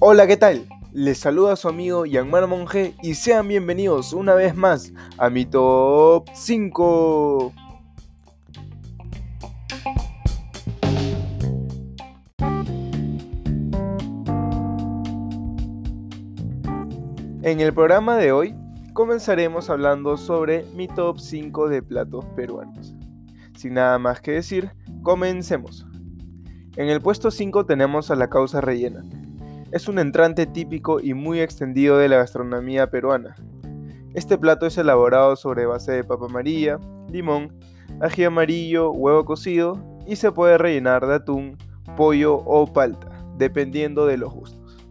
Hola, ¿qué tal? Les saluda su amigo Yanmar Monge y sean bienvenidos una vez más a mi top 5. En el programa de hoy comenzaremos hablando sobre mi top 5 de platos peruanos. Sin nada más que decir, comencemos. En el puesto 5 tenemos a la causa rellena. Es un entrante típico y muy extendido de la gastronomía peruana. Este plato es elaborado sobre base de papa amarilla, limón, ají amarillo, huevo cocido y se puede rellenar de atún, pollo o palta, dependiendo de los gustos.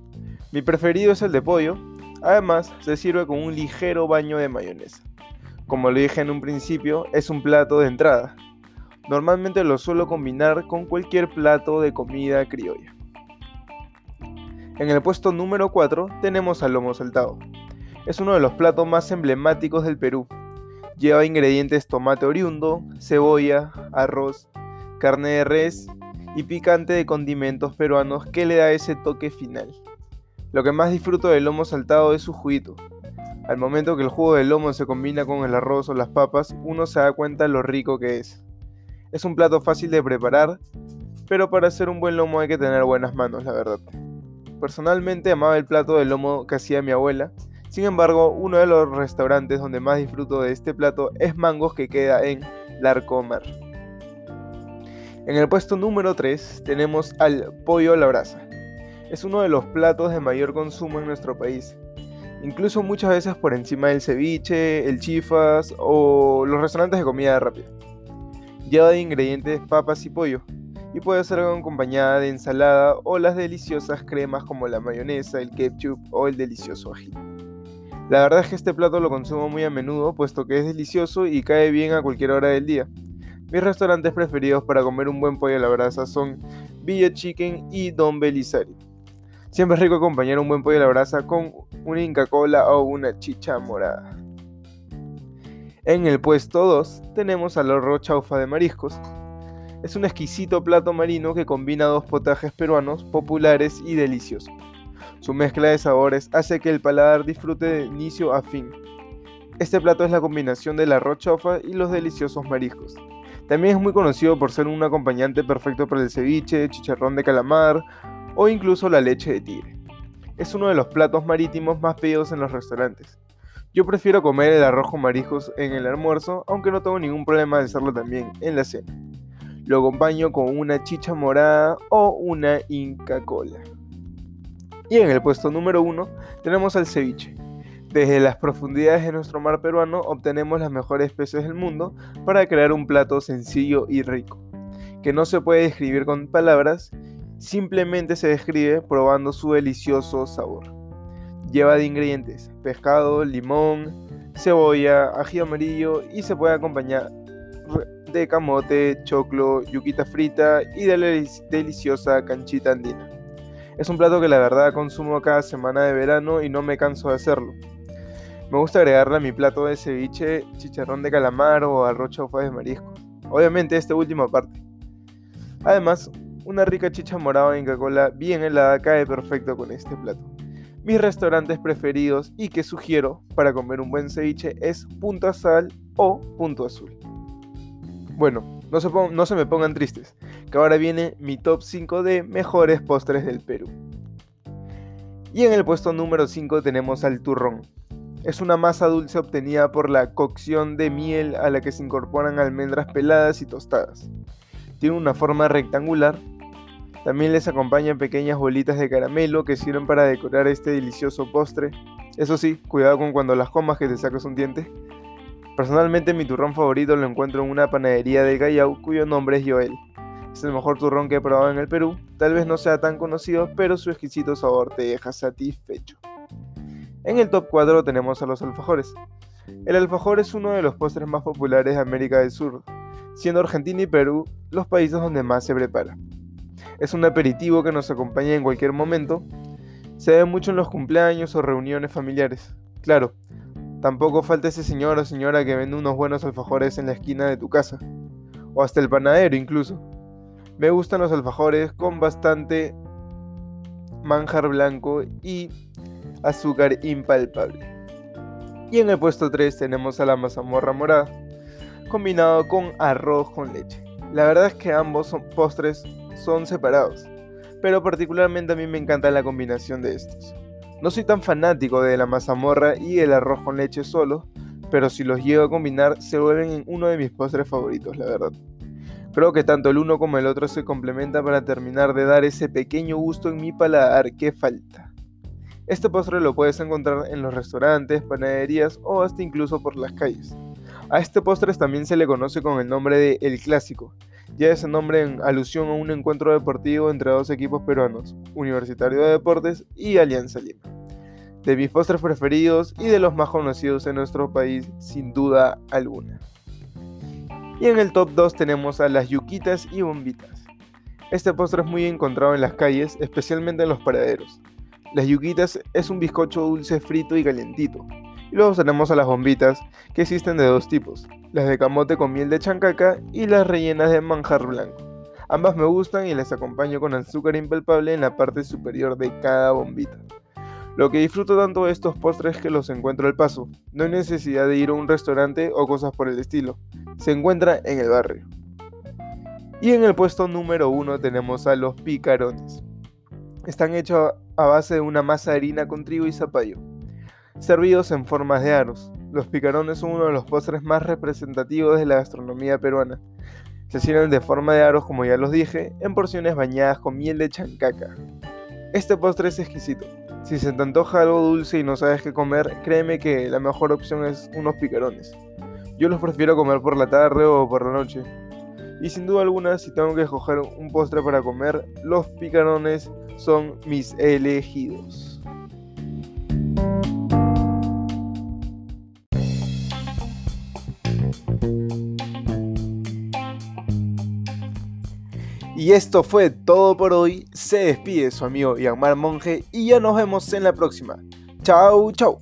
Mi preferido es el de pollo, además se sirve con un ligero baño de mayonesa. Como lo dije en un principio, es un plato de entrada, Normalmente lo suelo combinar con cualquier plato de comida criolla. En el puesto número 4 tenemos al lomo saltado. Es uno de los platos más emblemáticos del Perú. Lleva ingredientes tomate oriundo, cebolla, arroz, carne de res y picante de condimentos peruanos que le da ese toque final. Lo que más disfruto del lomo saltado es su juguito. Al momento que el jugo del lomo se combina con el arroz o las papas, uno se da cuenta lo rico que es. Es un plato fácil de preparar, pero para hacer un buen lomo hay que tener buenas manos, la verdad. Personalmente amaba el plato de lomo que hacía mi abuela, sin embargo, uno de los restaurantes donde más disfruto de este plato es Mangos que queda en Larcomar. En el puesto número 3 tenemos al pollo a la brasa. Es uno de los platos de mayor consumo en nuestro país, incluso muchas veces por encima del ceviche, el chifas o los restaurantes de comida rápida. Lleva de ingredientes papas y pollo, y puede ser acompañada de ensalada o las deliciosas cremas como la mayonesa, el ketchup o el delicioso ají. La verdad es que este plato lo consumo muy a menudo puesto que es delicioso y cae bien a cualquier hora del día. Mis restaurantes preferidos para comer un buen pollo a la brasa son Villa Chicken y Don Belisario. Siempre es rico acompañar un buen pollo a la brasa con una Inca Cola o una chicha morada. En el puesto 2 tenemos al arroz chaufa de mariscos. Es un exquisito plato marino que combina dos potajes peruanos populares y deliciosos. Su mezcla de sabores hace que el paladar disfrute de inicio a fin. Este plato es la combinación del arroz chaufa y los deliciosos mariscos. También es muy conocido por ser un acompañante perfecto para el ceviche, chicharrón de calamar o incluso la leche de tigre. Es uno de los platos marítimos más pedidos en los restaurantes. Yo prefiero comer el arroz con en el almuerzo, aunque no tengo ningún problema de hacerlo también en la cena. Lo acompaño con una chicha morada o una Inca Cola. Y en el puesto número 1 tenemos al ceviche. Desde las profundidades de nuestro mar peruano obtenemos las mejores especies del mundo para crear un plato sencillo y rico, que no se puede describir con palabras, simplemente se describe probando su delicioso sabor. Lleva de ingredientes pescado, limón, cebolla, ají amarillo y se puede acompañar de camote, choclo, yuquita frita y de la deliciosa canchita andina. Es un plato que la verdad consumo cada semana de verano y no me canso de hacerlo. Me gusta agregarle a mi plato de ceviche chicharrón de calamar o arroz chaufa de marisco. Obviamente esta última parte. Además, una rica chicha morada en Coca-Cola bien helada cae perfecto con este plato. Mis restaurantes preferidos y que sugiero para comer un buen ceviche es Punta Sal o Punto Azul. Bueno, no se, no se me pongan tristes, que ahora viene mi top 5 de mejores postres del Perú. Y en el puesto número 5 tenemos al turrón. Es una masa dulce obtenida por la cocción de miel a la que se incorporan almendras peladas y tostadas. Tiene una forma rectangular también les acompañan pequeñas bolitas de caramelo que sirven para decorar este delicioso postre. Eso sí, cuidado con cuando las comas que te sacas un diente. Personalmente mi turrón favorito lo encuentro en una panadería de Callao cuyo nombre es Joel. Es el mejor turrón que he probado en el Perú. Tal vez no sea tan conocido, pero su exquisito sabor te deja satisfecho. En el top 4 tenemos a los alfajores. El alfajor es uno de los postres más populares de América del Sur, siendo Argentina y Perú los países donde más se prepara. Es un aperitivo que nos acompaña en cualquier momento. Se ve mucho en los cumpleaños o reuniones familiares. Claro, tampoco falta ese señor o señora que vende unos buenos alfajores en la esquina de tu casa. O hasta el panadero incluso. Me gustan los alfajores con bastante manjar blanco y azúcar impalpable. Y en el puesto 3 tenemos a la mazamorra morada, combinado con arroz con leche. La verdad es que ambos son postres son separados, pero particularmente a mí me encanta la combinación de estos. No soy tan fanático de la mazamorra y el arroz con leche solo, pero si los llego a combinar se vuelven uno de mis postres favoritos, la verdad. Creo que tanto el uno como el otro se complementan para terminar de dar ese pequeño gusto en mi paladar que falta. Este postre lo puedes encontrar en los restaurantes, panaderías o hasta incluso por las calles. A este postre también se le conoce con el nombre de El Clásico, ya ese nombre en alusión a un encuentro deportivo entre dos equipos peruanos, Universitario de Deportes y Alianza Lima. De mis postres preferidos y de los más conocidos en nuestro país, sin duda alguna. Y en el top 2 tenemos a las yuquitas y bombitas. Este postre es muy encontrado en las calles, especialmente en los paraderos. Las yuquitas es un bizcocho dulce frito y calientito. Y luego tenemos a las bombitas, que existen de dos tipos, las de camote con miel de chancaca y las rellenas de manjar blanco. Ambas me gustan y las acompaño con azúcar impalpable en la parte superior de cada bombita. Lo que disfruto tanto de estos postres es que los encuentro al paso. No hay necesidad de ir a un restaurante o cosas por el estilo. Se encuentra en el barrio. Y en el puesto número 1 tenemos a los picarones. Están hechos a base de una masa de harina con trigo y zapallo, servidos en formas de aros. Los picarones son uno de los postres más representativos de la gastronomía peruana. Se sirven de forma de aros, como ya los dije, en porciones bañadas con miel de chancaca. Este postre es exquisito, si se te antoja algo dulce y no sabes qué comer, créeme que la mejor opción es unos picarones. Yo los prefiero comer por la tarde o por la noche. Y sin duda alguna, si tengo que escoger un postre para comer, los picarones son mis elegidos. Y esto fue todo por hoy. Se despide su amigo Yanmar Monje y ya nos vemos en la próxima. Chau, chau.